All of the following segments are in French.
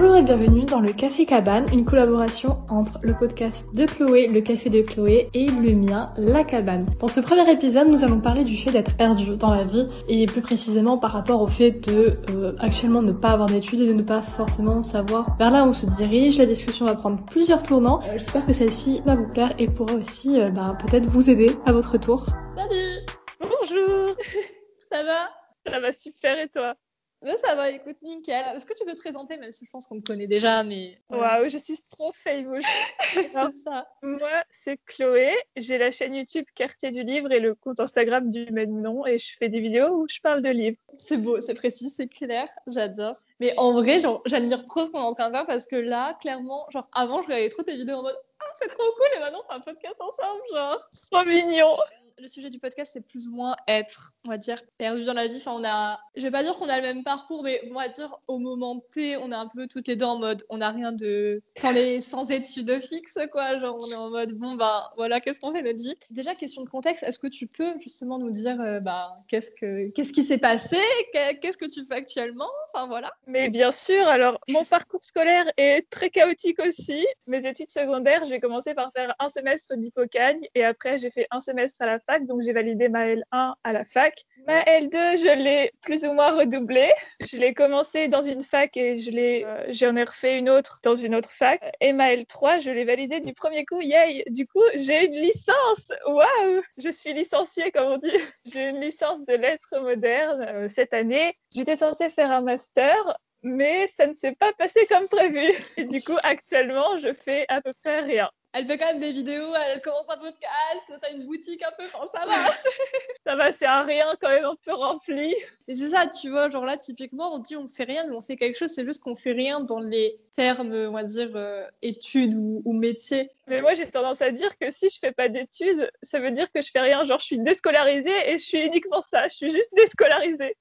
Bonjour et bienvenue dans le Café Cabane, une collaboration entre le podcast de Chloé, le Café de Chloé, et le mien, La Cabane. Dans ce premier épisode, nous allons parler du fait d'être perdu dans la vie, et plus précisément par rapport au fait de euh, actuellement ne pas avoir d'études et de ne pas forcément savoir vers là où on se dirige. La discussion va prendre plusieurs tournants. Euh, J'espère que celle-ci va vous plaire et pourra aussi euh, bah, peut-être vous aider à votre tour. Salut Bonjour Ça va? Ça va super et toi? Ben, Ça va, écoute, nickel. Est-ce que tu peux te présenter, même si je pense qu'on te connaît déjà, mais... Waouh, je suis trop famous. C'est ça. Moi, c'est Chloé. J'ai la chaîne YouTube Quartier du Livre et le compte Instagram du même nom. Et je fais des vidéos où je parle de livres. C'est beau, c'est précis, c'est clair, j'adore. Mais en vrai, j'admire trop ce qu'on est en train de faire parce que là, clairement, genre, avant, je regardais trop tes vidéos en mode « Ah, c'est trop cool !» et maintenant, on fait un podcast ensemble, genre. Trop mignon Le sujet du podcast, c'est plus ou moins être, on va dire, perdu dans la vie. Enfin, on a, je vais pas dire qu'on a le même parcours, mais on va dire au moment T, on est un peu toutes les deux en mode, on n'a rien de, on est sans études fixes, quoi. Genre, on est en mode, bon, bah, voilà, qu'est-ce qu'on fait notre vie? Déjà, question de contexte, est-ce que tu peux justement nous dire, euh, bah, qu'est-ce que, qu'est-ce qui s'est passé? Qu'est- Qu'est-ce que tu fais actuellement? Enfin, voilà. Mais bien sûr, alors mon parcours scolaire est très chaotique aussi. Mes études secondaires, j'ai commencé par faire un semestre d'hypocagne et après j'ai fait un semestre à la fac, donc j'ai validé ma L1 à la fac. Ma L2, je l'ai plus ou moins redoublée. Je l'ai commencé dans une fac et je l'ai, euh, j'en ai refait une autre dans une autre fac. Et ma L3, je l'ai validée du premier coup. Yay Du coup, j'ai une licence. Waouh Je suis licenciée, comme on dit. J'ai une licence de lettres modernes euh, cette année. J'étais censée faire un master, mais ça ne s'est pas passé comme prévu. Et du coup, actuellement, je fais à peu près rien. Elle fait quand même des vidéos, elle commence un podcast, toi, t'as une boutique un peu, enfin, ça va. Ça va, c'est un rien quand même un peu rempli. Et c'est ça, tu vois, genre là, typiquement, on dit on fait rien, mais on fait quelque chose, c'est juste qu'on fait rien dans les termes, on va dire, euh, études ou, ou métiers. Mais moi, j'ai tendance à dire que si je fais pas d'études, ça veut dire que je fais rien. Genre, je suis déscolarisée et je suis uniquement ça. Je suis juste déscolarisée.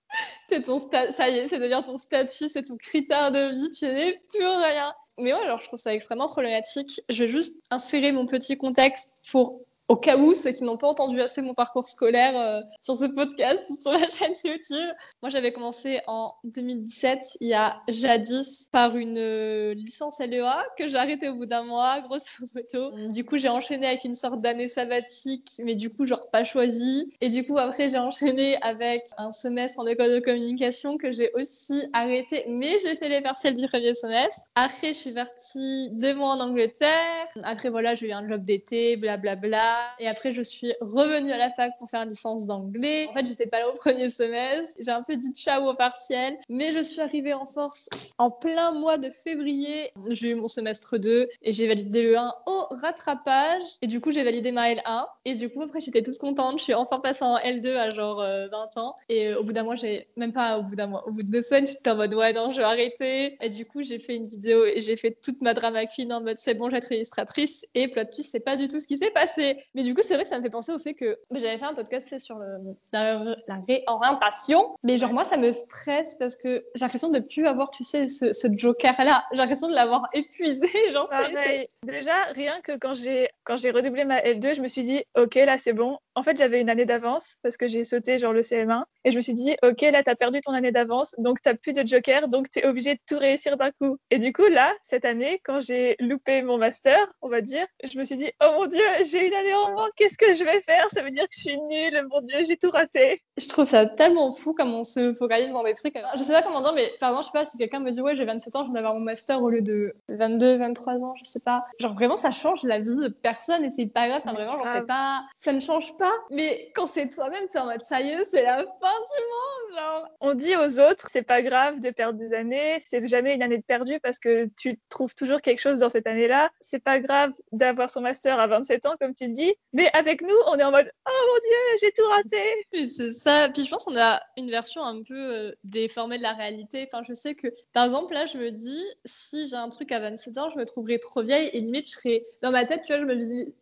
C'est ton ça y est, c'est devient ton statut, c'est ton critère de vie, tu n'es plus rien. Mais ouais, alors je trouve ça extrêmement problématique. Je vais juste insérer mon petit contexte pour au cas où ceux qui n'ont pas entendu assez mon parcours scolaire euh, sur ce podcast, sur la chaîne YouTube. Moi, j'avais commencé en 2017, il y a jadis, par une euh, licence LEA que j'ai arrêtée au bout d'un mois, grosso modo. Du coup, j'ai enchaîné avec une sorte d'année sabbatique, mais du coup, genre pas choisie. Et du coup, après, j'ai enchaîné avec un semestre en école de communication que j'ai aussi arrêté, mais j'ai fait les partiels du premier semestre. Après, je suis partie deux mois en Angleterre. Après, voilà, j'ai eu un job d'été, blablabla. Et après, je suis revenue à la fac pour faire une licence d'anglais. En fait, j'étais pas là au premier semestre. J'ai un peu dit ciao au partiel. Mais je suis arrivée en force en plein mois de février. J'ai eu mon semestre 2 et j'ai validé le 1 au rattrapage. Et du coup, j'ai validé ma L1. Et du coup, après, j'étais toute contente. Je suis enfin passée en L2 à genre euh, 20 ans. Et euh, au bout d'un mois, j'ai même pas au bout d'un mois, au bout de deux semaines, j'étais en mode ouais, non, je vais arrêter. Et du coup, j'ai fait une vidéo et j'ai fait toute ma drama queen en mode c'est bon, je vais être illustratrice. Et plot c'est pas du tout ce qui s'est passé. Mais du coup, c'est vrai que ça me fait penser au fait que j'avais fait un podcast sur le, la, la réorientation. Mais genre, moi, ça me stresse parce que j'ai l'impression de plus avoir, tu sais, ce, ce joker-là. J'ai l'impression de l'avoir épuisé. Genre. Déjà, rien que quand j'ai quand j'ai redoublé ma L2, je me suis dit, ok, là c'est bon. En fait, j'avais une année d'avance parce que j'ai sauté genre le CM1 et je me suis dit, ok, là t'as perdu ton année d'avance, donc t'as plus de joker, donc t'es obligé de tout réussir d'un coup. Et du coup, là, cette année, quand j'ai loupé mon master, on va dire, je me suis dit, oh mon dieu, j'ai une année en moins, qu'est-ce que je vais faire? Ça veut dire que je suis nulle, mon dieu, j'ai tout raté. Je trouve ça tellement fou comme on se focalise dans des trucs. Je sais pas comment dire, mais par exemple, je sais pas si quelqu'un me dit ouais, j'ai 27 ans, je viens d'avoir mon master au lieu de 22, 23 ans, je sais pas. Genre vraiment, ça change la vie de personne et c'est pas grave. Enfin, vraiment, genre, c'est pas, ça ne change pas. Mais quand c'est toi-même, t'es en mode ça y est, c'est la fin du monde, genre. On dit aux autres, c'est pas grave de perdre des années, c'est jamais une année de perdu parce que tu trouves toujours quelque chose dans cette année-là. C'est pas grave d'avoir son master à 27 ans, comme tu le dis, mais avec nous, on est en mode oh mon dieu, j'ai tout raté. C'est ça. Puis je pense qu'on a une version un peu euh, déformée de la réalité. Enfin, je sais que, par exemple, là, je me dis, si j'ai un truc à 27 ans, je me trouverais trop vieille et limite, je serais dans ma tête, tu vois,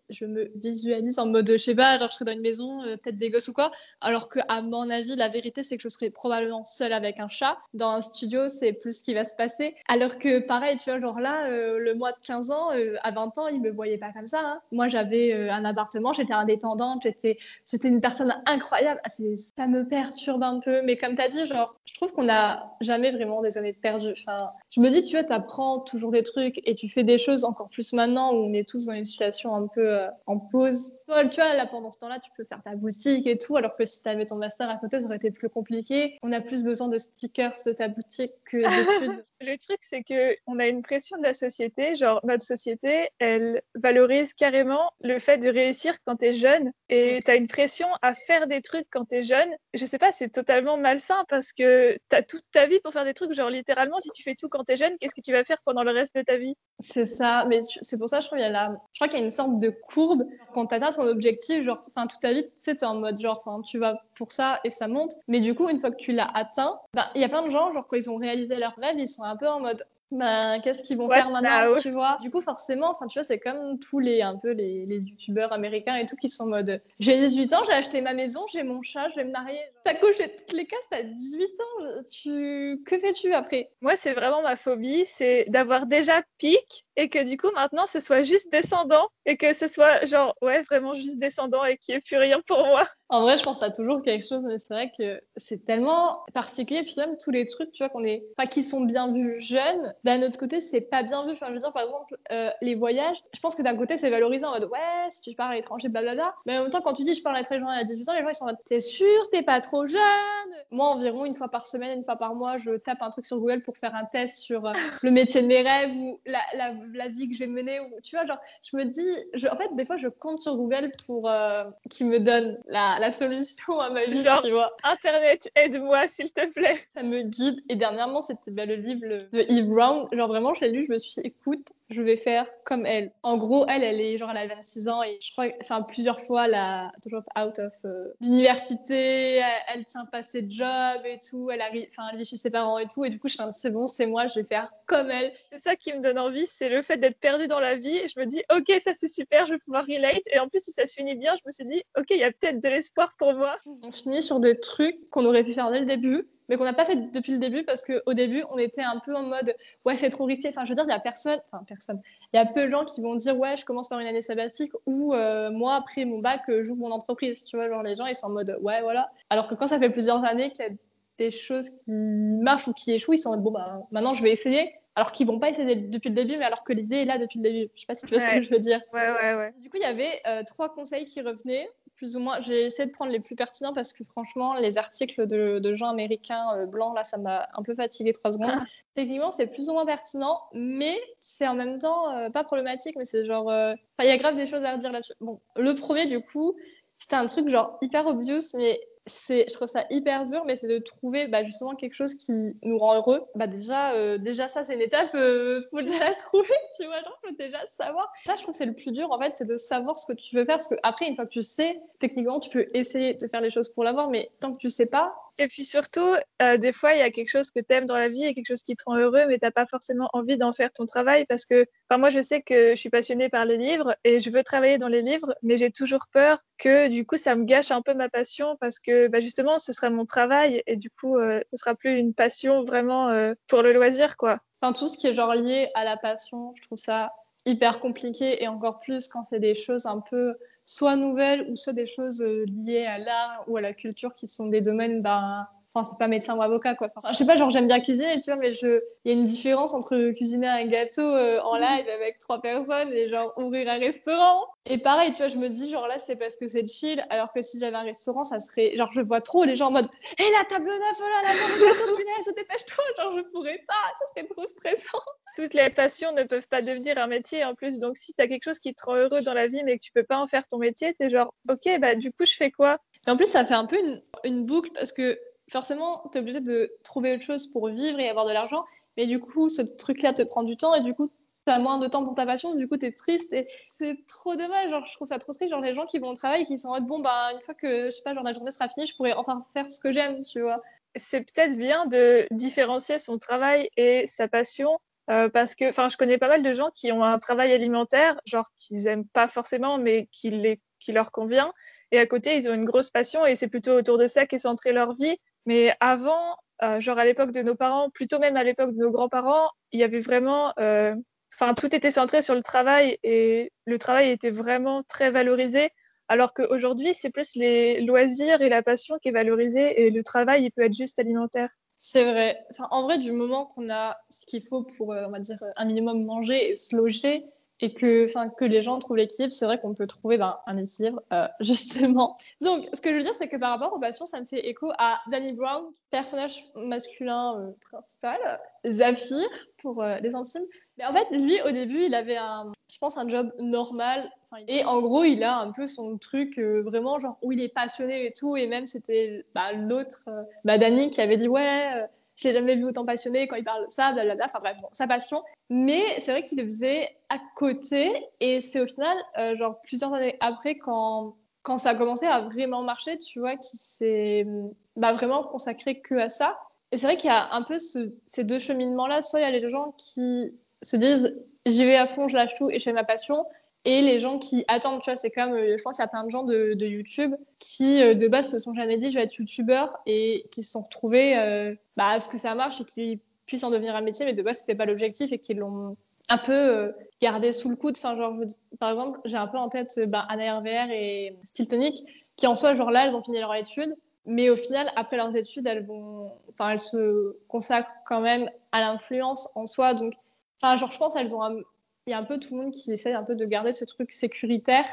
je me visualise en mode, je sais pas, genre, je serais dans une maison, euh, peut-être des gosses ou quoi. Alors que, à mon avis, la vérité, c'est que je serais probablement seule avec un chat. Dans un studio, c'est plus ce qui va se passer. Alors que, pareil, tu vois, genre là, euh, le mois de 15 ans, euh, à 20 ans, il me voyait pas comme ça. hein. Moi, j'avais un appartement, j'étais indépendante, j'étais j'étais une personne incroyable. Ah, ça me perturbe un peu. Mais comme tu as dit, genre, je trouve qu'on n'a jamais vraiment des années de perdu. Enfin, je me dis, tu vois, tu apprends toujours des trucs et tu fais des choses encore plus maintenant où on est tous dans une situation un peu en pause. Toi, tu vois, là, pendant ce temps-là, tu peux faire ta boutique et tout, alors que si tu avais ton master à côté, ça aurait été plus compliqué. On a plus besoin de stickers de ta boutique que d'études. Le truc, c'est que on a une pression de la société. Genre, notre société, elle valorise carrément le fait de réussir quand tu es jeune et tu as une pression à faire des trucs quand tu es jeune. Je sais pas, c'est totalement malsain parce que tu as toute ta vie pour faire des trucs. Genre, littéralement, si tu fais tout quand tu es jeune, qu'est-ce que tu vas faire pendant le reste de ta vie? C'est ça, mais c'est pour ça, je trouve, il y a la... je crois qu'il y a une sorte de courbe. Quand tu atteins ton objectif, genre, enfin, toute ta vie, tu en mode, genre, enfin, tu vas pour ça et ça monte. Mais du coup, une fois que tu l'as atteint, bah, il y a plein de gens, genre, quand ils ont réalisé leur rêve, ils sont un peu en mode, bah, qu'est-ce qu'ils vont faire maintenant, tu vois? Du coup, forcément, enfin, tu vois, c'est comme tous les un peu les, les youtubeurs américains et tout qui sont en mode j'ai 18 ans, j'ai acheté ma maison, j'ai mon chat, je vais me marier. T'as coché toutes les cases, t'as 18 ans, tu que fais-tu après? Moi, c'est vraiment ma phobie, c'est d'avoir déjà pic et que du coup maintenant ce soit juste descendant et que ce soit genre ouais vraiment juste descendant et qu'il n'y ait plus rien pour moi. En vrai, je pense à toujours quelque chose, mais c'est vrai que c'est tellement particulier. Puis même tous les trucs, tu vois, qu'on est pas qui sont bien vus jeunes, d'un autre côté, c'est pas bien vu. Enfin, je veux dire, par exemple, euh, les voyages, je pense que d'un côté, c'est valorisant en mode ouais, si tu pars à l'étranger, blablabla. Mais en même temps, quand tu dis je pars à l'étranger à 18 ans, les gens ils sont en mode t'es sûr, t'es pas trop jeune? Moi, environ une fois par semaine, une fois par mois, je tape un truc sur Google pour faire un test sur euh, le métier de mes rêves ou la, la, la, vie que je vais mener. Ou, tu vois, genre, je me dis, je, en fait, des fois, je compte sur Google pour euh, qu'il me donne la la, solution à ma vie, Genre, tu vois. Internet, aide-moi, s'il te plaît. Ça me guide. Et dernièrement, c'était bah, le livre de Eve Brown. Genre, vraiment, je l'ai lu, je me suis dit, écoute, je vais faire comme elle. En gros, elle, elle est genre, elle a 26 ans et je crois, enfin, plusieurs fois, elle a toujours out of euh, l'université, elle, tient pas ses jobs et tout, elle arrive, enfin, elle vit chez ses parents et tout. Et du coup, je suis c'est bon, c'est moi, je vais faire comme elle. C'est ça qui me donne envie, c'est le fait d'être perdue dans la vie. Et je me dis, ok, ça c'est super, je vais pouvoir relate. Et en plus, si ça se finit bien, je me suis dit, ok, il y a peut-être de l'espoir pour moi. On finit sur des trucs qu'on aurait pu faire dès le début mais qu'on n'a pas fait depuis le début parce qu'au début, on était un peu en mode ouais, c'est trop risqué. Enfin, je veux dire, il y a personne, enfin, personne. Il y a peu de gens qui vont dire ouais, je commence par une année sabbatique ou euh, moi, après mon bac, euh, j'ouvre mon entreprise. Tu vois, genre les gens, ils sont en mode ouais, voilà. Alors que quand ça fait plusieurs années qu'il y a des choses qui marchent ou qui échouent, ils sont en mode bon, bah maintenant je vais essayer. Alors qu'ils vont pas essayer depuis le début, mais alors que l'idée est là depuis le début. Je sais pas si tu vois ce que je veux dire. Ouais, ouais, ouais. Du coup, il y avait euh, trois conseils qui revenaient plus ou moins. J'ai essayé de prendre les plus pertinents parce que franchement, les articles de, gens américains euh, blancs, là, ça m'a un peu fatigué trois secondes. Ah. Techniquement, c'est plus ou moins pertinent, mais c'est en même temps euh, pas problématique, mais c'est genre. Euh, enfin, il y a grave des choses à redire là-dessus. Bon, le premier, du coup, c'était un truc genre hyper obvious, mais je trouve ça hyper dur, mais c'est de trouver bah, justement quelque chose qui nous rend heureux. Bah, déjà, euh, déjà ça, c'est une étape, euh, faut déjà la trouver, tu vois, genre, faut déjà savoir. Ça, je trouve que c'est le plus dur, en fait, c'est de savoir ce que tu veux faire, parce que après, une fois que tu sais, techniquement, tu peux essayer de faire les choses pour l'avoir, mais tant que tu sais pas, et puis surtout, euh, des fois, il y a quelque chose que tu aimes dans la vie et quelque chose qui te rend heureux, mais tu n'as pas forcément envie d'en faire ton travail parce que, enfin, moi, je sais que je suis passionnée par les livres et je veux travailler dans les livres, mais j'ai toujours peur que du coup, ça me gâche un peu ma passion parce que bah, justement, ce sera mon travail et du coup, euh, ce sera plus une passion vraiment euh, pour le loisir, quoi. Enfin, tout ce qui est genre lié à la passion, je trouve ça hyper compliqué et encore plus quand c'est des choses un peu soit nouvelles ou soit des choses euh, liées à l'art ou à la culture qui sont des domaines ben, Enfin, c'est pas médecin ou avocat, quoi. Enfin, je sais pas, genre, j'aime bien cuisiner, tu vois, mais je... il y a une différence entre cuisiner un gâteau euh, en live avec trois personnes et, genre, ouvrir un restaurant. Et pareil, tu vois, je me dis, genre, là, c'est parce que c'est chill, alors que si j'avais un restaurant, ça serait, genre, je vois trop les gens en mode, hé, la table neuve, oh là, la table gâteau, punaise, dépêche-toi, genre, je pourrais pas, ça serait trop stressant. Toutes les passions ne peuvent pas devenir un métier, en plus, donc si t'as quelque chose qui te rend heureux dans la vie, mais que tu peux pas en faire ton métier, t'es genre, ok, bah, du coup, je fais quoi? Et en plus, ça fait un peu une, une boucle, parce que forcément, tu es obligé de trouver autre chose pour vivre et avoir de l'argent. Mais du coup, ce truc-là te prend du temps et du coup, tu as moins de temps pour ta passion. Du coup, tu es triste et c'est trop dommage. Je trouve ça trop triste. Genre, les gens qui vont au travail et qui sont en mode, bon, bah, une fois que, je sais pas, genre, la journée sera finie, je pourrais enfin faire ce que j'aime, tu vois. C'est peut-être bien de différencier son travail et sa passion. Euh, parce que, enfin, je connais pas mal de gens qui ont un travail alimentaire, genre qu'ils aiment pas forcément, mais qui, qui leur convient. Et à côté, ils ont une grosse passion et c'est plutôt autour de ça qu'est centrée leur vie. Mais avant, euh, genre à l'époque de nos parents, plutôt même à l'époque de nos grands-parents, il y avait vraiment, euh, enfin tout était centré sur le travail et le travail était vraiment très valorisé. Alors qu'aujourd'hui, c'est plus les loisirs et la passion qui est valorisée et le travail, il peut être juste alimentaire. C'est vrai. en vrai, du moment qu'on a ce qu'il faut pour, euh, on va dire, un minimum manger et se loger, et que, que les gens trouvent l'équilibre, c'est vrai qu'on peut trouver ben, un équilibre, euh, justement. Donc, ce que je veux dire, c'est que par rapport aux passions, ça me fait écho à Danny Brown, personnage masculin euh, principal, Zafir, pour euh, les intimes. Mais en fait, lui, au début, il avait un, je pense, un job normal. Et en gros, il a un peu son truc vraiment, genre, où il est passionné et tout. Et même, c'était bah, l'autre, bah, Danny, qui avait dit, ouais je l'ai jamais vu autant passionné quand il parle de ça, blablabla. Enfin bref, sa passion. Mais c'est vrai qu'il le faisait à côté. Et c'est au final, euh, genre plusieurs années après, quand, quand ça a commencé à vraiment marcher, tu vois, qu'il s'est bah, vraiment consacré que à ça. Et c'est vrai qu'il y a un peu ces deux cheminements-là. Soit il y a les gens qui se disent j'y vais à fond, je lâche tout et je fais ma passion. Et les gens qui attendent, tu vois, c'est comme, euh, je pense qu'il y a plein de gens de, YouTube qui, euh, de base, se sont jamais dit, je vais être youtubeur et qui se sont retrouvés euh, bah, à ce que ça marche et qui puissent en devenir un métier, mais de base, c'était pas l'objectif et qui l'ont un peu gardé sous le coude. Enfin, genre, par exemple, j'ai un peu en tête bah, Anna RVR et Stiltonic, qui en soi, genre là, elles ont fini leur études, mais au final, après leurs études, elles vont, enfin, elles se consacrent quand même à l'influence en soi. Donc, enfin, genre, je pense qu'elles ont un il y a un peu tout le monde qui essaye un peu de garder ce truc sécuritaire.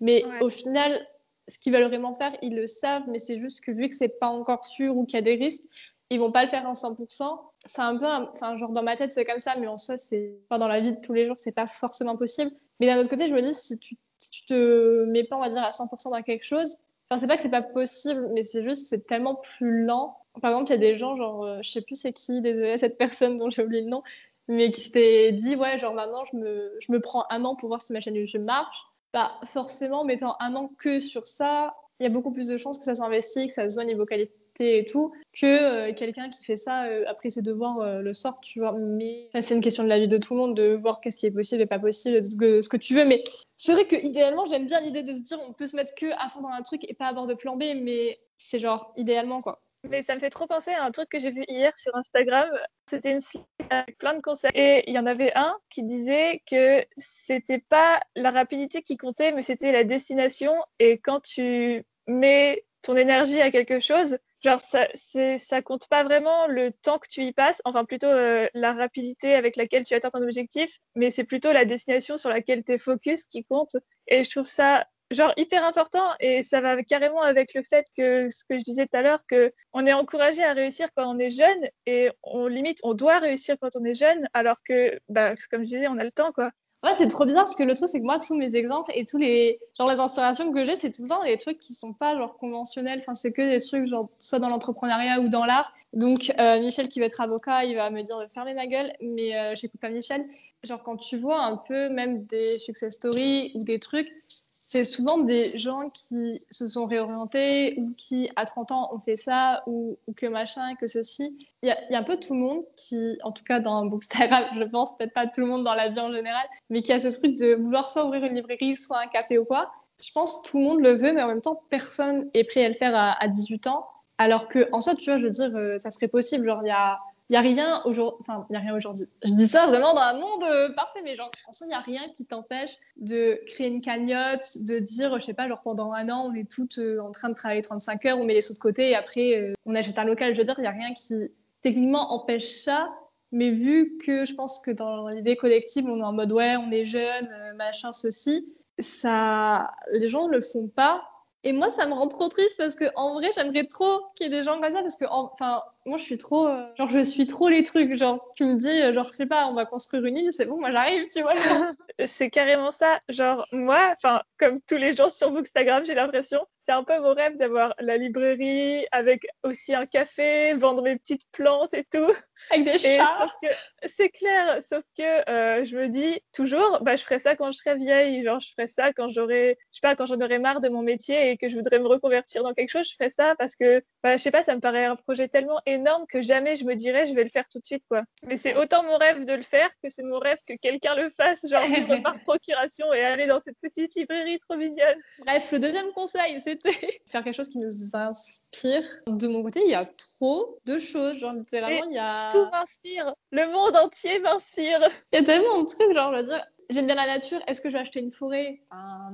Mais au final, ce qu'ils veulent vraiment faire, ils le savent, mais c'est juste que vu que c'est pas encore sûr ou qu'il y a des risques, ils vont pas le faire en 100%. C'est un peu, enfin, genre dans ma tête, c'est comme ça, mais en soi, c'est, enfin, dans la vie de tous les jours, c'est pas forcément possible. Mais d'un autre côté, je me dis, si tu, si tu te mets pas, on va dire, à 100% dans quelque chose, enfin, c'est pas que c'est pas possible, mais c'est juste, c'est tellement plus lent. Par exemple, il y a des gens, genre, euh, je sais plus c'est qui, désolé, cette personne dont j'ai oublié le nom, mais qui s'était dit, ouais, genre maintenant, je me, je me prends un an pour voir si ma chaîne YouTube marche. Bah, forcément, mettant un an que sur ça, il y a beaucoup plus de chances que ça soit investi, que ça se voit niveau qualité et tout, que euh, quelqu'un qui fait ça euh, après ses devoirs euh, le soir, tu vois. Mais c'est une question de la vie de tout le monde, de voir qu'est-ce qui est possible et pas possible, de ce que, ce que tu veux. Mais c'est vrai que idéalement, j'aime bien l'idée de se dire, on peut se mettre que à fond dans un truc et pas avoir de plan B, mais c'est genre idéalement, quoi. Mais ça me fait trop penser à un truc que j'ai vu hier sur Instagram. C'était une slide avec plein de conseils. Et il y en avait un qui disait que c'était pas la rapidité qui comptait, mais c'était la destination. Et quand tu mets ton énergie à quelque chose, genre ça, ça compte pas vraiment le temps que tu y passes, enfin plutôt euh, la rapidité avec laquelle tu atteins ton objectif, mais c'est plutôt la destination sur laquelle tu es focus qui compte. Et je trouve ça genre hyper important et ça va carrément avec le fait que ce que je disais tout à l'heure que on est encouragé à réussir quand on est jeune et on limite on doit réussir quand on est jeune alors que bah, comme je disais on a le temps quoi. Ouais, c'est trop bizarre parce que le truc c'est que moi tous mes exemples et tous les genre les inspirations que j'ai c'est tout le temps des trucs qui sont pas genre conventionnels. Enfin c'est que des trucs genre soit dans l'entrepreneuriat ou dans l'art. Donc euh, Michel qui va être avocat il va me dire de fermer ma gueule mais euh, j'écoute pas Michel. Genre quand tu vois un peu même des success stories ou des trucs c'est souvent des gens qui se sont réorientés ou qui, à 30 ans, ont fait ça ou, que machin, que ceci. Il y, a un peu tout le monde qui, en tout cas dans Bookstagram, je pense, peut-être pas tout le monde dans la vie en général, mais qui a ce truc de vouloir soit ouvrir une librairie, soit un café ou quoi. Je pense que tout le monde le veut, mais en même temps, personne est prêt à le faire à, à 18 ans. Alors que, en soi, tu vois, je veux dire, euh, ça serait possible. Genre, il y a il n'y a rien aujourd'hui. Je dis ça vraiment dans un monde euh, parfait, mais genre, en il n'y a rien qui t'empêche de créer une cagnotte, de dire, je sais pas, genre pendant un an, on est toutes euh, en train de travailler 35 heures, on met les sous de côté et après, euh, on achète un local. Je veux dire, il n'y a rien qui techniquement empêche ça. Mais vu que je pense que dans l'idée collective, on est en mode ouais, on est jeune, machin, ceci, ça, les gens ne le font pas et moi, ça me rend trop triste parce que en vrai, j'aimerais trop qu'il y ait des gens comme ça parce que, enfin, moi, je suis trop, euh, genre, je suis trop les trucs. Genre, tu me dis, euh, genre, je sais pas, on va construire une île, c'est bon, moi, j'arrive, tu vois. c'est carrément ça. Genre, moi, enfin, comme tous les jours sur Bookstagram, j'ai l'impression, c'est un peu mon rêve d'avoir la librairie avec aussi un café, vendre mes petites plantes et tout. Avec des chats. C'est clair, sauf que euh, je me dis toujours, bah, je ferai ça quand je serai vieille. Genre, je ferai ça quand j'aurai, je sais pas, quand j'en aurai marre de mon métier et que je voudrais me reconvertir dans quelque chose, je ferai ça parce que, bah, je sais pas, ça me paraît un projet tellement énorme que jamais je me dirais, je vais le faire tout de suite, quoi. Mais c'est autant mon rêve de le faire que c'est mon rêve que quelqu'un le fasse, genre par procuration et aller dans cette petite librairie trop mignonne. Bref, le deuxième conseil, c'est faire quelque chose qui nous inspire. De mon côté, il y a trop de choses. Genre, littéralement, il y a. Tout m'inspire. Le monde entier m'inspire. Il y a tellement de trucs, genre, je veux dire. J'aime bien la nature. Est-ce que je vais acheter une forêt?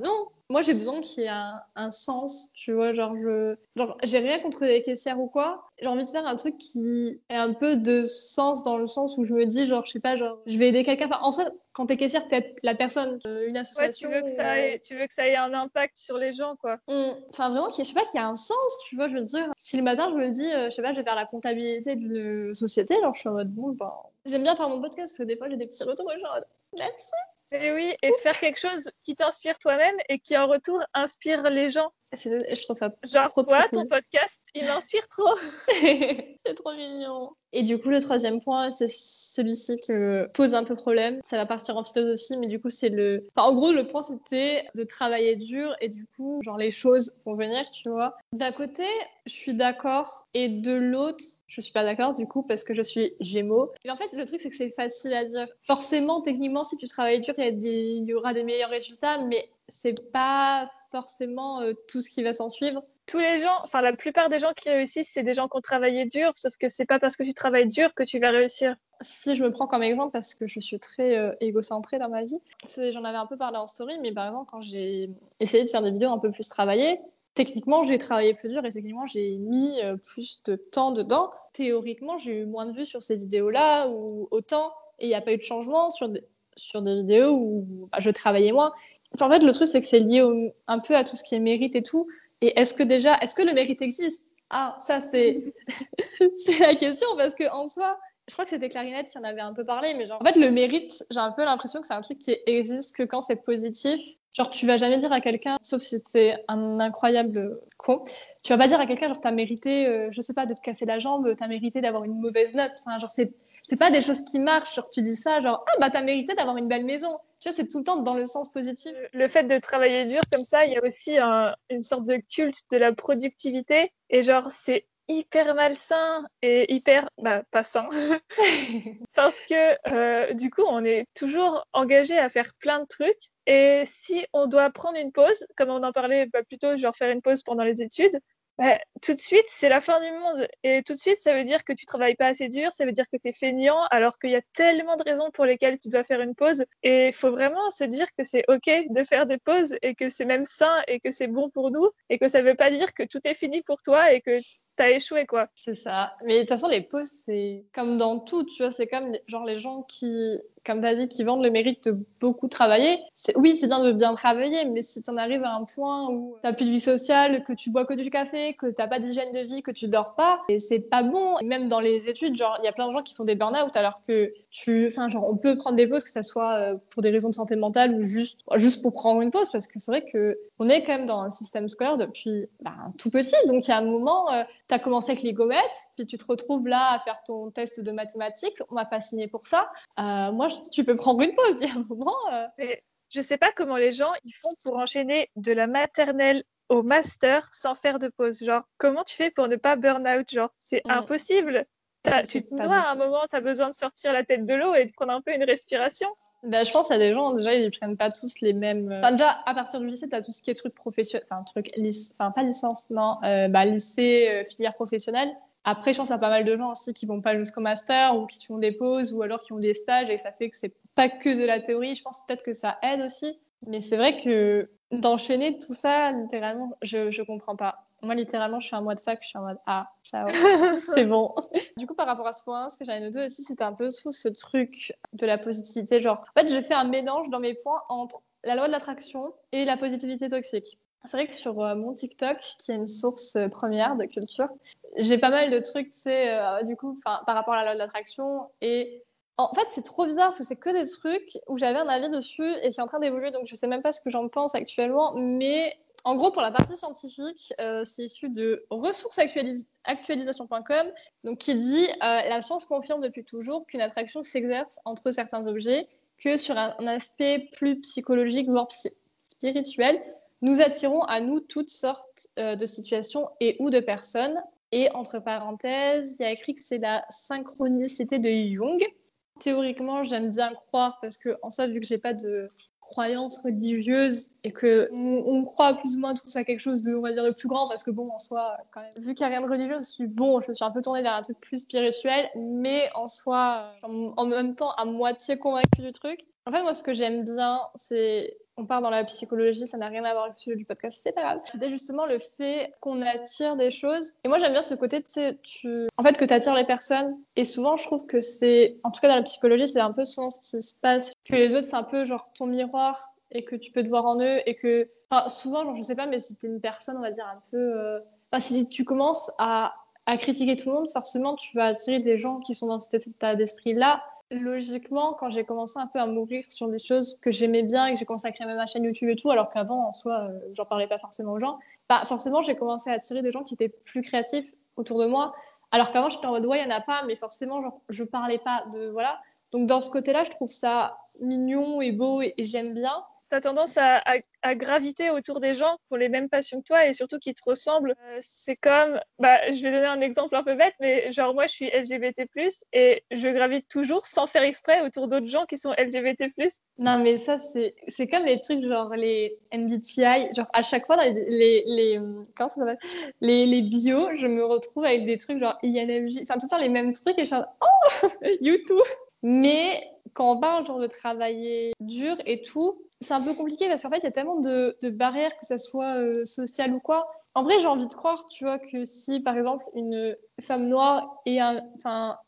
Non. Moi, j'ai besoin qu'il y ait un, sens, tu vois. Genre, je, genre, j'ai rien contre les caissières ou quoi. J'ai envie de faire un truc qui ait un peu de sens dans le sens où je me dis, genre, je sais pas, genre, je vais aider quelqu'un. Enfin, en soi, quand t'es caissière, t'es la personne, euh, une association. tu, veux que ça ait, tu veux que ça ait un impact sur les gens, quoi. Mmh. Enfin, vraiment, je sais pas, qu'il y a un sens, tu vois. Je veux dire, si le matin, je me dis, euh, je sais pas, je vais faire la comptabilité d'une société, genre, je suis en mode, bon, ben, j'aime bien faire mon podcast parce que des fois, j'ai des petits retours, genre, merci. Et oui, et faire quelque chose qui t'inspire toi-même et qui en retour inspire les gens. Je trouve ça Genre, trop, toi, ton podcast, il m'inspire trop. c'est trop mignon. Et du coup, le troisième point, c'est celui-ci qui me pose un peu problème. Ça va partir en philosophie, mais du coup, c'est le. Enfin, en gros, le point, c'était de travailler dur et du coup, genre, les choses vont venir, tu vois. D'un côté, je suis d'accord, et de l'autre, je suis pas d'accord du coup parce que je suis Gémeaux. Mais en fait, le truc c'est que c'est facile à dire. Forcément, techniquement, si tu travailles dur, il y, des... il y aura des meilleurs résultats, mais c'est pas forcément euh, tout ce qui va s'en suivre. Tous les gens, enfin la plupart des gens qui réussissent, c'est des gens qui ont travaillé dur, sauf que c'est pas parce que tu travailles dur que tu vas réussir. Si je me prends comme exemple, parce que je suis très euh, égocentrée dans ma vie, j'en avais un peu parlé en story, mais par exemple, quand j'ai essayé de faire des vidéos un peu plus travaillées, techniquement, j'ai travaillé plus dur et techniquement, j'ai mis euh, plus de temps dedans. Théoriquement, j'ai eu moins de vues sur ces vidéos-là ou autant, et il n'y a pas eu de changement sur des, sur des vidéos où bah, je travaillais moins. en fait, le truc, c'est que c'est lié un peu à tout ce qui est mérite et tout. Et est-ce que déjà, est-ce que le mérite existe? Ah, ça, c'est la question, parce que en soi, je crois que c'était Clarinette qui en avait un peu parlé, mais genre, en fait, le mérite, j'ai un peu l'impression que c'est un truc qui existe que quand c'est positif. Genre, tu vas jamais dire à quelqu'un, sauf si c'est un incroyable con, tu vas pas dire à quelqu'un, genre, t'as mérité, euh, je sais pas, de te casser la jambe, t'as mérité d'avoir une mauvaise note. Enfin, genre, c'est c'est pas des choses qui marchent. Genre, tu dis ça, genre, ah bah t'as mérité d'avoir une belle maison. Tu vois, c'est tout le temps dans le sens positif. Le fait de travailler dur comme ça, il y a aussi une sorte de culte de la productivité. Et genre, c'est hyper malsain et hyper bah, pas sain. Parce que euh, du coup, on est toujours engagé à faire plein de trucs. Et si on doit prendre une pause, comme on en parlait bah, plutôt, genre faire une pause pendant les études, bah, tout de suite, c'est la fin du monde. Et tout de suite, ça veut dire que tu travailles pas assez dur, ça veut dire que tu es feignant, alors qu'il y a tellement de raisons pour lesquelles tu dois faire une pause. Et il faut vraiment se dire que c'est OK de faire des pauses et que c'est même sain et que c'est bon pour nous et que ça veut pas dire que tout est fini pour toi et que t'as échoué, quoi. C'est ça. Mais de toute façon, les pauses, c'est comme dans tout, tu vois, c'est comme genre les gens qui comme tu as dit, qui vendent le mérite de beaucoup travailler. Oui, c'est bien de bien travailler, mais si tu en arrives à un point où tu n'as plus de vie sociale, que tu bois que du café, que tu n'as pas d'hygiène de vie, que tu dors pas, et c'est pas bon. Et même dans les études, genre, il y a plein de gens qui font des burn-out alors que tu, enfin, genre, on peut prendre des pauses, que ce soit euh, pour des raisons de santé mentale ou juste, juste pour prendre une pause, parce que c'est vrai que on est quand même dans un système scolaire depuis bah, tout petit. Donc, il y a un moment, euh, tu as commencé avec les gommettes, puis tu te retrouves là à faire ton test de mathématiques. On m'a pas signé pour ça. Euh, moi, tu peux prendre une pause. Il y a un moment. Euh. Je sais pas comment les gens ils font pour enchaîner de la maternelle au master sans faire de pause. Genre, comment tu fais pour ne pas burn out Genre, c'est mm. impossible. Tu te vois, à un moment, tu as besoin de sortir la tête de l'eau et de prendre un peu une respiration. Ben, je pense à des gens, déjà, ils prennent pas tous les mêmes. Euh. Enfin, déjà, à partir du lycée, tu as tout ce qui est truc professionnel. Enfin, truc. Enfin, pas licence, non. Euh, bah, lycée, filière professionnelle. Après, je pense à pas mal de gens aussi qui vont pas jusqu'au master ou qui font des pauses ou alors qui ont des stages et ça fait que c'est pas que de la théorie. Je pense peut-être que ça aide aussi. Mais c'est vrai que d'enchaîner tout ça, littéralement, je, je comprends pas. Moi, littéralement, je suis un mois de fac, je suis en mode Ah, ciao, c'est bon. du coup, par rapport à ce point, ce que j'avais noté aussi, c'était un peu tout ce truc de la positivité. Genre, en fait, j'ai fait un mélange dans mes points entre la loi de l'attraction et la positivité toxique. C'est vrai que sur euh, mon TikTok, qui est une source euh, première de culture, j'ai pas mal de trucs, tu sais, euh, du coup, par rapport à la loi de l'attraction. Et en fait, c'est trop bizarre parce que c'est que des trucs où j'avais un avis dessus et qui est en train d'évoluer, donc je sais même pas ce que j'en pense actuellement. Mais en gros, pour la partie scientifique, c'est issu de ressourcesactualisation.com, donc qui dit la science confirme depuis toujours qu'une attraction s'exerce entre certains objets que sur un, aspect plus psychologique, voire spirituel, nous attirons à nous toutes sortes euh, de situations et ou de personnes. Et entre parenthèses, il y a écrit que c'est la synchronicité de Jung. Théoriquement, j'aime bien croire parce que, en soi, vu que j'ai pas de croyance religieuse et que on, croit plus ou moins tous à quelque chose de, on va dire, de plus grand parce que bon, en soi, quand même, vu qu'il n'y a rien de religieux, je suis bon, je suis un peu tournée vers un truc plus spirituel, mais en soi, en même temps, à moitié convaincue du truc. En fait, moi, ce que j'aime bien, c'est on part dans la psychologie, ça n'a rien à voir avec le sujet du podcast, c'est pas grave. C'était justement le fait qu'on attire des choses. Et moi, j'aime bien ce côté, tu sais, tu... en fait, que tu attires les personnes. Et souvent, je trouve que c'est, en tout cas dans la psychologie, c'est un peu souvent ce qui se passe, que les autres, c'est un peu genre ton miroir et que tu peux te voir en eux et que, enfin, souvent, genre, je sais pas, mais si t'es une personne, on va dire un peu, euh, enfin, si tu commences à à critiquer tout le monde, forcément, tu vas attirer des gens qui sont dans cet état d'esprit-là logiquement, quand j'ai commencé un peu à m'ouvrir sur des choses que j'aimais bien et que j'ai commencé à ma chaîne YouTube et tout, alors qu'avant, en soi, euh, j'en parlais pas forcément aux gens, bah, forcément, j'ai commencé à attirer des gens qui étaient plus créatifs autour de moi. Alors qu'avant, j'étais en mode, ouais, il n'y en a pas, mais forcément, genre, je parlais pas de. Voilà. Donc, dans ce côté-là, je trouve ça mignon et beau et j'aime bien tendance à, graviter autour des gens pour les mêmes passions que toi et surtout qui te ressemblent. Euh, c'est comme, bah, je vais donner un exemple un peu bête, mais genre moi je suis LGBT, et je gravite toujours sans faire exprès autour d'autres gens qui sont LGBT. Non, mais ça, c'est comme les trucs genre les MBTI. Genre à chaque fois dans les. les, comment ça s'appelle? Les, les bios, je me retrouve avec des trucs genre INFJ, enfin tout le temps les mêmes trucs et je suis oh, YouTube Mais quand on parle genre de travailler dur et tout, c'est un peu compliqué parce qu'en fait, il y a tellement de, barrières, que ce soit euh, social ou quoi. En vrai, j'ai envie de croire, tu vois, que si, par exemple, une femme noire et un,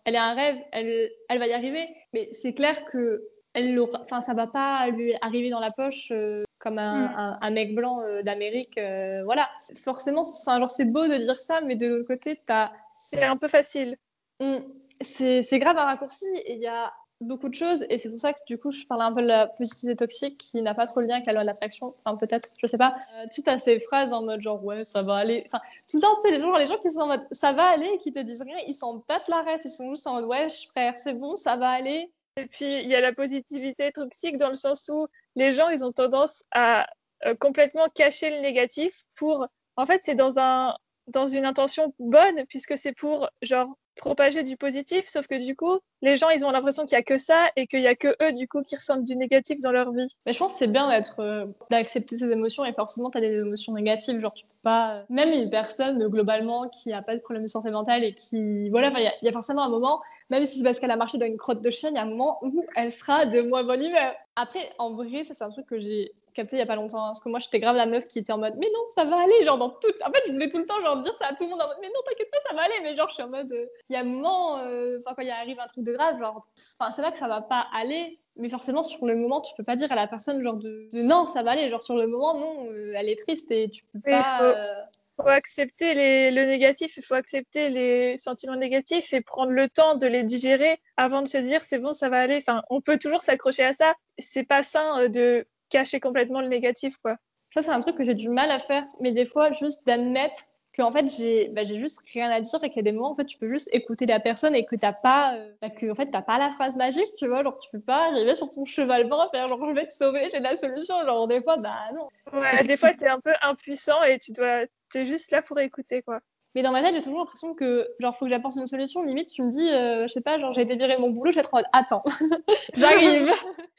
elle a un rêve, elle, elle va y arriver. Mais c'est clair que elle enfin, ça va pas lui arriver dans la poche euh, comme un, mm. mec blanc euh, d'Amérique, voilà. Forcément, enfin, genre, c'est beau de dire ça, mais de l'autre côté, as... c'est un peu facile. Mm. C'est grave un raccourci. Et il y a beaucoup de choses et c'est pour ça que du coup je parlais un peu de la positivité toxique qui n'a pas trop de lien avec la loi de l'attraction. Enfin peut-être je sais pas. Euh, tu sais as ces phrases en mode genre ouais ça va aller. Enfin tout le temps tu sais les gens, les gens qui sont en mode ça va aller et qui te disent rien ils s'en battent la reste ils sont juste en mode ouais frère c'est bon ça va aller. Et puis il y a la positivité toxique dans le sens où les gens ils ont tendance à euh, complètement cacher le négatif pour en fait c'est dans un dans une intention bonne puisque c'est pour genre propager du positif, sauf que du coup, les gens, ils ont l'impression qu'il y a que ça et qu'il y a que eux, du coup, qui ressentent du négatif dans leur vie. Mais je pense que c'est bien d'être, euh, d'accepter ses émotions et forcément, tu as des émotions négatives. Genre, tu peux pas. Même une personne, globalement, qui a pas de problème de santé mentale et qui. Voilà, il y, y, a forcément un moment, même si c'est parce qu'elle a marché dans une crotte de chien, il y a un moment où elle sera de moins bonne humeur. Après, en vrai, ça, c'est un truc que j'ai capté il y a pas longtemps. Hein, parce que moi, j'étais grave la meuf qui était en mode, mais non, ça va aller. Genre, dans tout. En fait, je voulais tout le temps genre, dire ça à tout le monde en mode, mais non, t'inquiète pas, ça va aller. Mais genre, je suis en mode, euh, il y a un moment, euh, enfin, quand il arrive un truc de grave, genre, enfin, c'est là que ça va pas aller. Mais forcément, sur le moment, tu peux pas dire à la personne, genre, de, non, ça va aller. Genre, sur le moment, non, euh, elle est triste et tu peux pas. Il faut accepter les, le négatif, il faut accepter les sentiments négatifs et prendre le temps de les digérer avant de se dire c'est bon, ça va aller. Enfin, on peut toujours s'accrocher à ça. C'est pas sain de cacher complètement le négatif, quoi. Ça, c'est un truc que j'ai du mal à faire, mais des fois, juste d'admettre qu'en fait, j'ai bah, juste rien à dire et qu'il y a des moments, en fait, tu peux juste écouter la personne et que t'as pas, euh, bah, que, en fait, t'as pas la phrase magique, tu vois, genre, tu peux pas arriver sur ton cheval blanc et faire, genre, je vais te sauver, j'ai la solution, genre, des fois, bah, non. Ouais, des fois, t'es un peu impuissant et tu dois, t'es juste là pour écouter, quoi. Mais dans ma tête, j'ai toujours l'impression que, genre, faut que j'apporte une solution. Limite, tu me dis, euh, je sais pas, genre, j'ai été virée de mon boulot, en mode, attends, j'arrive.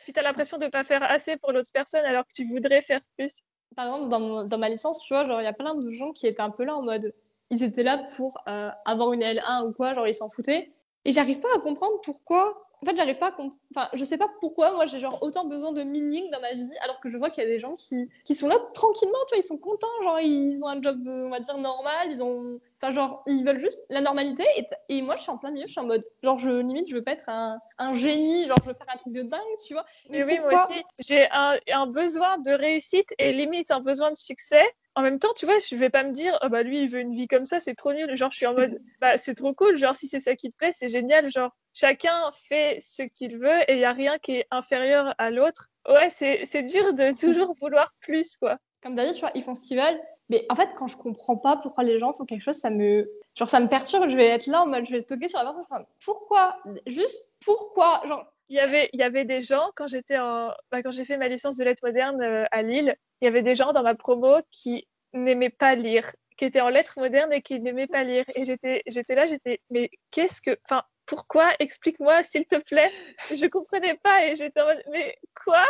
Puis t'as l'impression de pas faire assez pour l'autre personne alors que tu voudrais faire plus. Par exemple, dans, dans ma licence, tu vois, genre, il y a plein de gens qui étaient un peu là en mode, ils étaient là pour euh, avoir une L1 ou quoi, genre, ils s'en foutaient. Et j'arrive pas à comprendre pourquoi en fait, j'arrive pas à Enfin, je sais pas pourquoi, moi, j'ai genre autant besoin de meaning dans ma vie, alors que je vois qu'il y a des gens qui, qui sont là tranquillement, tu vois, ils sont contents, genre, ils ont un job, euh, on va dire, normal, ils ont. Enfin, genre, ils veulent juste la normalité, et, et moi, je suis en plein milieu, je suis en mode, genre, je limite, je veux pas être un, un génie, genre, je veux faire un truc de dingue, tu vois. Mais, oui, moi aussi, j'ai un, un besoin de réussite et limite un besoin de succès en même temps, tu vois, je vais pas me dire, oh bah lui, il veut une vie comme ça, c'est trop nul. Genre, je suis en mode, bah c'est trop cool. Genre, si c'est ça qui te plaît, c'est génial. Genre, chacun fait ce qu'il veut et il y a rien qui est inférieur à l'autre. Ouais, c'est dur de toujours vouloir plus, quoi. Comme David, tu vois, ils font festival. Mais en fait, quand je comprends pas pourquoi les gens font quelque chose, ça me, genre, ça me perturbe. Je vais être là en mode, je vais toquer sur la personne. Me pourquoi? Juste pourquoi? Genre, il y avait, il y avait des gens quand j'étais en, bah, quand j'ai fait ma licence de lettres modernes euh, à Lille, il y avait des gens dans ma promo qui n'aimaient pas lire, qui étaient en lettres modernes et qui n'aimaient pas lire. Et j'étais, j'étais là, j'étais, mais qu'est-ce que, enfin, pourquoi? Explique-moi, s'il te plaît. Je comprenais pas et j'étais en mode, mais quoi?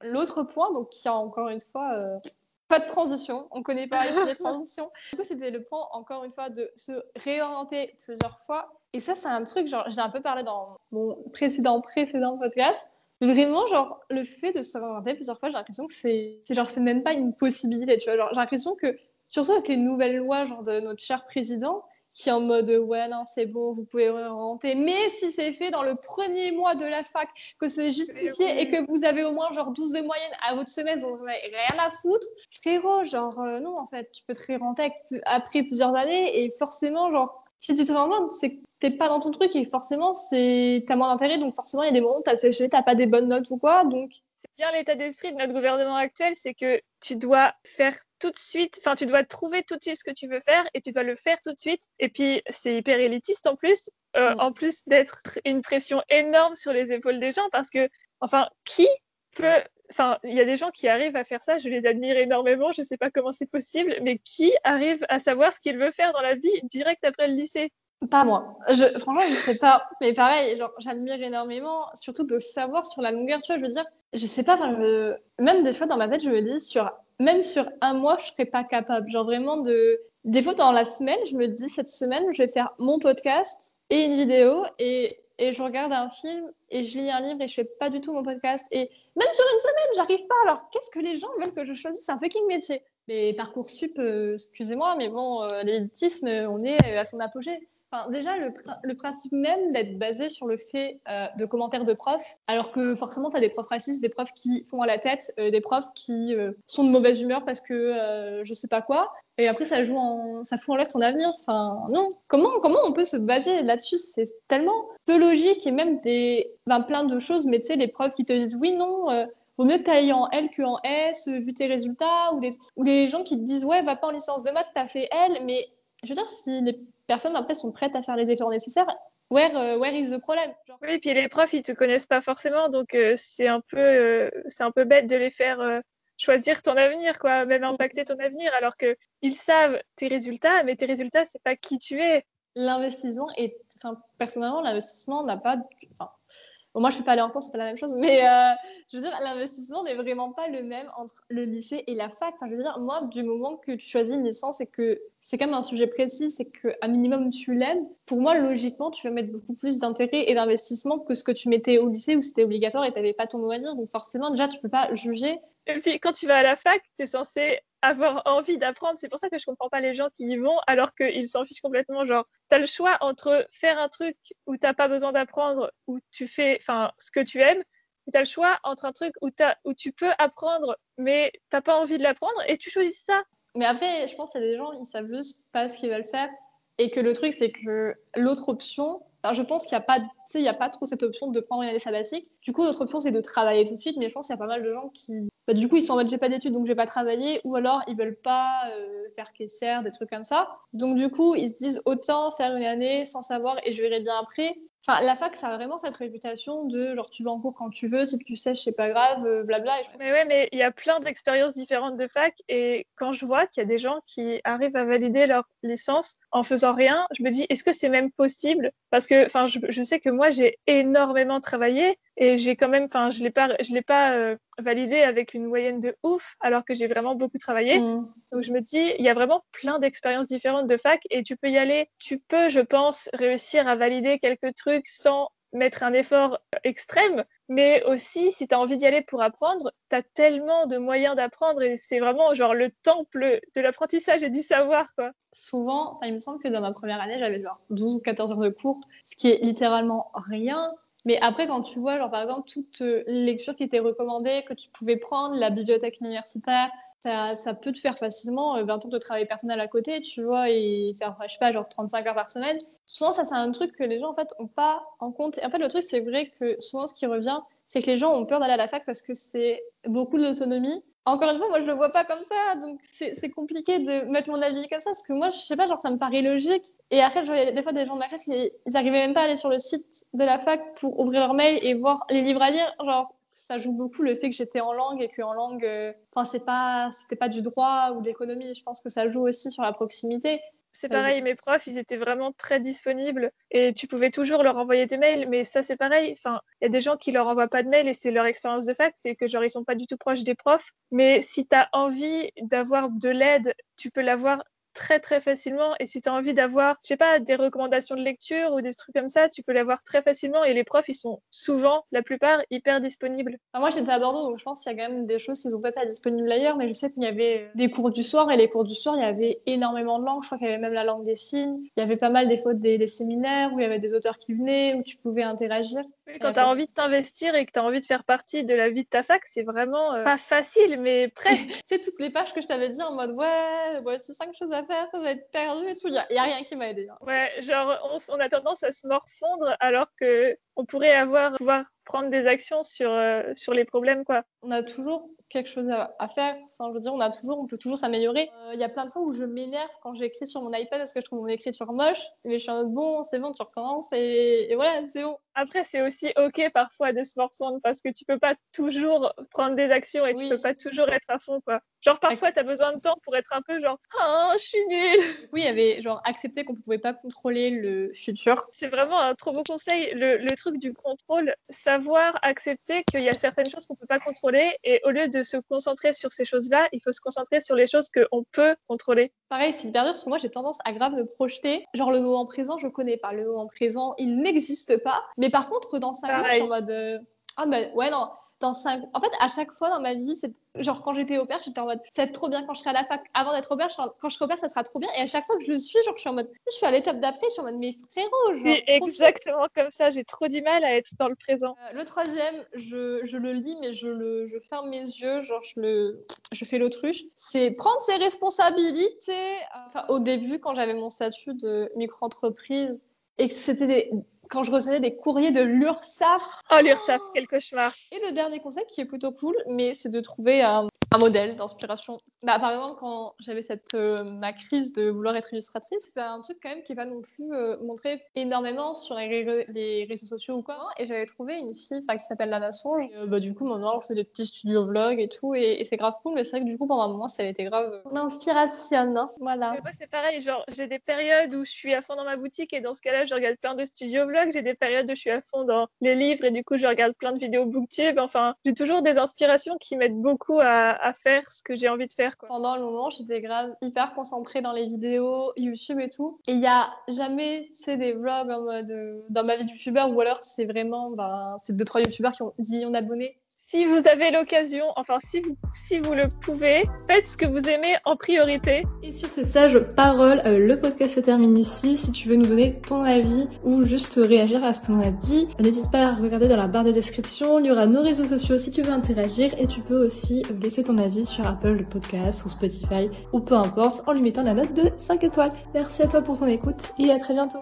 L'autre point, donc qui a encore une fois euh, pas de transition, on connaît pas ici les transitions. Du coup, c'était le point encore une fois de se réorienter plusieurs fois. Et ça, c'est un truc, genre, j'ai un peu parlé dans mon précédent précédent podcast. Vraiment, genre, le fait de se réorienter plusieurs fois, j'ai l'impression que c'est, c'est genre, c'est même pas une possibilité, tu vois. Genre, j'ai l'impression que, surtout avec les nouvelles lois, genre, de notre cher président, qui est en mode ouais non c'est bon vous pouvez réorienter mais si c'est fait dans le premier mois de la fac que c'est justifié et que vous avez au moins genre 12 de moyenne à votre semestre vous n'avez rien à foutre frérot genre euh, non en fait tu peux te réorienter après plusieurs années et forcément genre si tu te réorientes c'est que t'es pas dans ton truc et forcément c'est t'as moins d'intérêt donc forcément il y a des moments où t'as séché t'as pas des bonnes notes ou quoi donc bien l'état d'esprit de notre gouvernement actuel, c'est que tu dois faire tout de suite, enfin tu dois trouver tout de suite ce que tu veux faire et tu dois le faire tout de suite. Et puis c'est hyper élitiste en plus, euh, mm. en plus d'être une pression énorme sur les épaules des gens parce que, enfin, qui peut, enfin, il y a des gens qui arrivent à faire ça, je les admire énormément, je ne sais pas comment c'est possible, mais qui arrive à savoir ce qu'il veut faire dans la vie direct après le lycée? Pas moi. Je, franchement, je ne sais pas. Mais pareil, j'admire énormément, surtout de savoir sur la longueur. Tu vois, je veux dire, je sais pas. Même des fois, dans ma tête, je me dis, sur, même sur un mois, je serais pas capable. Genre vraiment de. Des fois, dans la semaine, je me dis, cette semaine, je vais faire mon podcast et une vidéo et, et je regarde un film et je lis un livre et je fais pas du tout mon podcast. Et même sur une semaine, j'arrive pas. Alors, qu'est-ce que les gens veulent que je choisisse? Un fucking métier Mais Parcoursup, euh, excusez-moi, mais bon, euh, l'élitisme, on est à son apogée déjà, le, principe même d'être basé sur le fait euh, de commentaires de profs, alors que forcément, tu as des profs racistes, des profs qui font à la tête, euh, des profs qui euh, sont de mauvaise humeur parce que je sais pas quoi, et après, ça, joue en, ça fout en l'air ton avenir. Enfin, non. Comment, comment on peut se baser là-dessus? C'est tellement peu logique et même des, ben, plein de choses, mais tu sais, les profs qui te disent oui, non. Vaut mieux que en L qu'en S, vu tes résultats, ou des, ou des gens qui te disent Ouais, va pas en licence de maths, t'as fait L, mais je veux dire, si les personnes après sont prêtes à faire les efforts nécessaires, where, euh, where is the problem Oui, puis les profs, ils te connaissent pas forcément, donc euh, c'est un peu, euh, c'est un peu bête de les faire choisir ton avenir, quoi, même mm. impacter ton avenir, alors que ils savent tes résultats, mais tes résultats, c'est pas qui tu es. L'investissement est, enfin, personnellement, l'investissement n'a pas, enfin, moi, je suis pas allée en cours, c'est pas la même chose, mais euh, je veux dire, l'investissement n'est vraiment pas le même entre le lycée et la fac. Je veux dire, moi, du moment que tu choisis une licence et que c'est quand même un sujet précis, c'est qu'à minimum tu l'aimes, pour moi, logiquement, tu vas mettre beaucoup plus d'intérêt et d'investissement que ce que tu mettais au lycée où c'était obligatoire et tu n'avais pas ton mot à dire. Donc, forcément, déjà, tu peux pas juger. Et puis, quand tu vas à la fac, tu es censé avoir envie d'apprendre. C'est pour ça que je comprends pas les gens qui y vont alors qu'ils s'en fichent complètement. Genre, tu as le choix entre faire un truc où t'as pas besoin d'apprendre, où tu fais ce que tu aimes, et tu as le choix entre un truc où, où tu peux apprendre, mais t'as pas envie de l'apprendre, et tu choisis ça. Mais après, je pense qu'il y a des gens, ils savent juste pas ce qu'ils veulent faire. Et que le truc, c'est que l'autre option, je pense qu'il n'y a, pas, il a pas trop cette option de prendre une année sabbatique. Du coup, l'autre option, c'est de travailler tout de suite. Mais je pense qu'il y a pas mal de gens qui, bah, du coup, ils sont en mode j'ai pas d'études, donc je vais pas travailler. Ou alors, ils veulent pas euh, faire caissière, des trucs comme ça. Donc, du coup, ils se disent autant faire une année sans savoir et je verrai bien après. Enfin, la fac, ça a vraiment cette réputation de genre tu vas en cours quand tu veux, si tu sais, c'est pas grave, euh, blabla. Mais ouais, mais il y a plein d'expériences différentes de fac et quand je vois qu'il y a des gens qui arrivent à valider leur licence en faisant rien, je me dis est-ce que c'est même possible? Parce que enfin, je, sais que moi j'ai énormément travaillé et j'ai quand même, enfin, je l'ai pas, je l'ai pas euh, validé avec une moyenne de ouf alors que j'ai vraiment beaucoup travaillé. Mmh. Donc je me dis il y a vraiment plein d'expériences différentes de fac et tu peux y aller. Tu peux, je pense, réussir à valider quelques trucs sans mettre un effort extrême, mais aussi si tu as envie d'y aller pour apprendre, tu as tellement de moyens d'apprendre et c'est vraiment genre le temple de l'apprentissage et du savoir. Quoi. Souvent, il me semble que dans ma première année, j'avais genre 12 ou 14 heures de cours, ce qui est littéralement rien. Mais après, quand tu vois, genre, par exemple, toutes les lectures qui étaient recommandées, que tu pouvais prendre, la bibliothèque universitaire, ça, peut te faire facilement 20 euh, ans de travail personnel à côté, tu vois, et faire, je sais pas, genre 35 heures par semaine. Souvent, ça, c'est un truc que les gens, en fait, ont pas en compte. Et en fait, le truc, c'est vrai que souvent, ce qui revient, c'est que les gens ont peur d'aller à la fac parce que c'est beaucoup d'autonomie. Encore une fois, moi, je le vois pas comme ça, donc c'est compliqué de mettre mon avis comme ça, parce que moi, je sais pas, genre, ça me paraît logique. Et après, je voyais des fois des gens de ma classe, ils, ils arrivaient même pas à aller sur le site de la fac pour ouvrir leur mail et voir les livres à lire. Genre, ça joue beaucoup le fait que j'étais en langue et qu'en langue, euh, enfin, c'est pas, c'était pas du droit ou de l'économie. Je pense que ça joue aussi sur la proximité. C'est pareil, mes profs, ils étaient vraiment très disponibles et tu pouvais toujours leur envoyer des mails, mais ça c'est pareil. Enfin, il y a des gens qui leur envoient pas de mails et c'est leur expérience de fac, c'est que genre ils sont pas du tout proches des profs. Mais si tu as envie d'avoir de l'aide, tu peux l'avoir très très facilement. Et si tu as envie d'avoir, je sais pas, des recommandations de lecture ou des trucs comme ça, tu peux l'avoir très facilement. Et les profs, ils sont souvent, la plupart, hyper disponibles. moi, j'étais à Bordeaux, donc je pense qu'il y a quand même des choses qui sont peut-être disponibles ailleurs. Mais je sais qu'il y avait des cours du soir. Et les cours du soir, il y avait énormément de langues. Je crois qu'il y avait même la langue des signes. Il y avait pas mal des fautes des, des séminaires où il y avait des auteurs qui venaient, où tu pouvais interagir. Quand tu as envie de t'investir et que tu as envie de faire partie de la vie de ta fac, c'est vraiment euh, pas facile, mais presque. c'est toutes les pages que je t'avais dit en mode ouais, voici cinq choses à faire, ça va être perdu et tout. Il n'y a, rien qui m'a aidé. Hein. Ouais, genre, on, a tendance à se morfondre alors que on pourrait avoir, pouvoir prendre des actions sur, euh, sur les problèmes, quoi. On a toujours quelque chose à, faire. Enfin, je veux dire, on a toujours, on peut toujours s'améliorer. Euh, il y a plein de fois où je m'énerve quand j'écris sur mon iPad parce que je trouve mon écriture moche, mais je suis en mode bon, c'est bon, tu recommences et, et voilà, c'est bon. Après, c'est aussi ok parfois de se morfondre parce que tu peux pas toujours prendre des actions et tu peux pas toujours être à fond, quoi. Genre, parfois, tu as besoin de temps pour être un peu genre, oh, je suis nulle. Oui, il y avait genre accepter qu'on pouvait pas contrôler le futur. C'est vraiment un trop beau conseil. Le, le truc du contrôle, savoir accepter qu'il y a certaines choses qu'on peut pas contrôler et au lieu de se concentrer sur ces choses-là, il faut se concentrer sur les choses qu'on peut contrôler. Pareil, c'est hyper dur parce que moi, j'ai tendance à grave me projeter. Genre, le moment présent, je connais pas. Le moment présent, il n'existe pas. Mais par contre, dans 5 ans, je suis en mode. Euh, ah, ben ouais, non. Dans 5... En fait, à chaque fois dans ma vie, c'est Genre, quand j'étais au père, j'étais en mode, c'est trop bien quand je serai à la fac. Avant d'être au père, quand je serai au père, ça sera trop bien. Et à chaque fois que je le suis, genre, je suis en mode, je suis à l'étape d'après, je suis en mode, mais frérot, genre. exactement comme ça, j'ai trop du mal à être dans le présent. Euh, le troisième, je, je, le lis, mais je, le, je ferme mes yeux, genre, je, le, je fais l'autruche. C'est prendre ses responsabilités. Enfin, au début, quand j'avais mon statut de micro-entreprise et que c'était des, quand je recevais des courriers de l'URSSAF. Oh, l'URSSAF, quel cauchemar. Et le dernier conseil qui est plutôt cool, mais c'est de trouver un, un modèle d'inspiration. Bah, par exemple, quand j'avais cette euh, ma crise de vouloir être illustratrice, c'est un truc quand même qui va non plus euh, montrer énormément sur les, les, réseaux sociaux ou quoi. Et j'avais trouvé une fille qui s'appelle Lana Songe. Euh, bah, du coup, maintenant, on fait des petits studios vlogs et tout, et, c'est grave cool. Mais c'est vrai que du coup, pendant un moment, ça a été grave inspiration. Hein. Voilà. moi, c'est pareil. Genre, j'ai des périodes où je suis à fond dans ma boutique, et dans ce cas-là, je regarde plein de studios vlogs. J'ai des périodes où je suis à fond dans les livres, et du coup, je regarde plein de vidéos booktube. Enfin, j'ai toujours des inspirations qui m'aident beaucoup à faire ce que j'ai envie de faire. Pendant le moment, j'étais grave hyper concentrée dans les vidéos YouTube et tout. Et il n'y a jamais, tu des vlogs en mode euh, dans ma vie de youtubeur ou alors c'est vraiment, ben, c'est deux, trois youtubeurs qui ont 10 millions d'abonnés si vous avez l'occasion, enfin si vous, si vous le pouvez, faites ce que vous aimez en priorité. Et sur ces sages paroles, euh, le podcast se termine ici. Si tu veux nous donner ton avis ou juste réagir à ce qu'on a dit, n'hésite pas à regarder dans la barre de description. Il y aura nos réseaux sociaux si tu veux interagir et tu peux aussi laisser ton avis sur Apple le podcast ou Spotify ou peu importe en lui mettant la note de 5 étoiles. Merci à toi pour ton écoute et à très bientôt.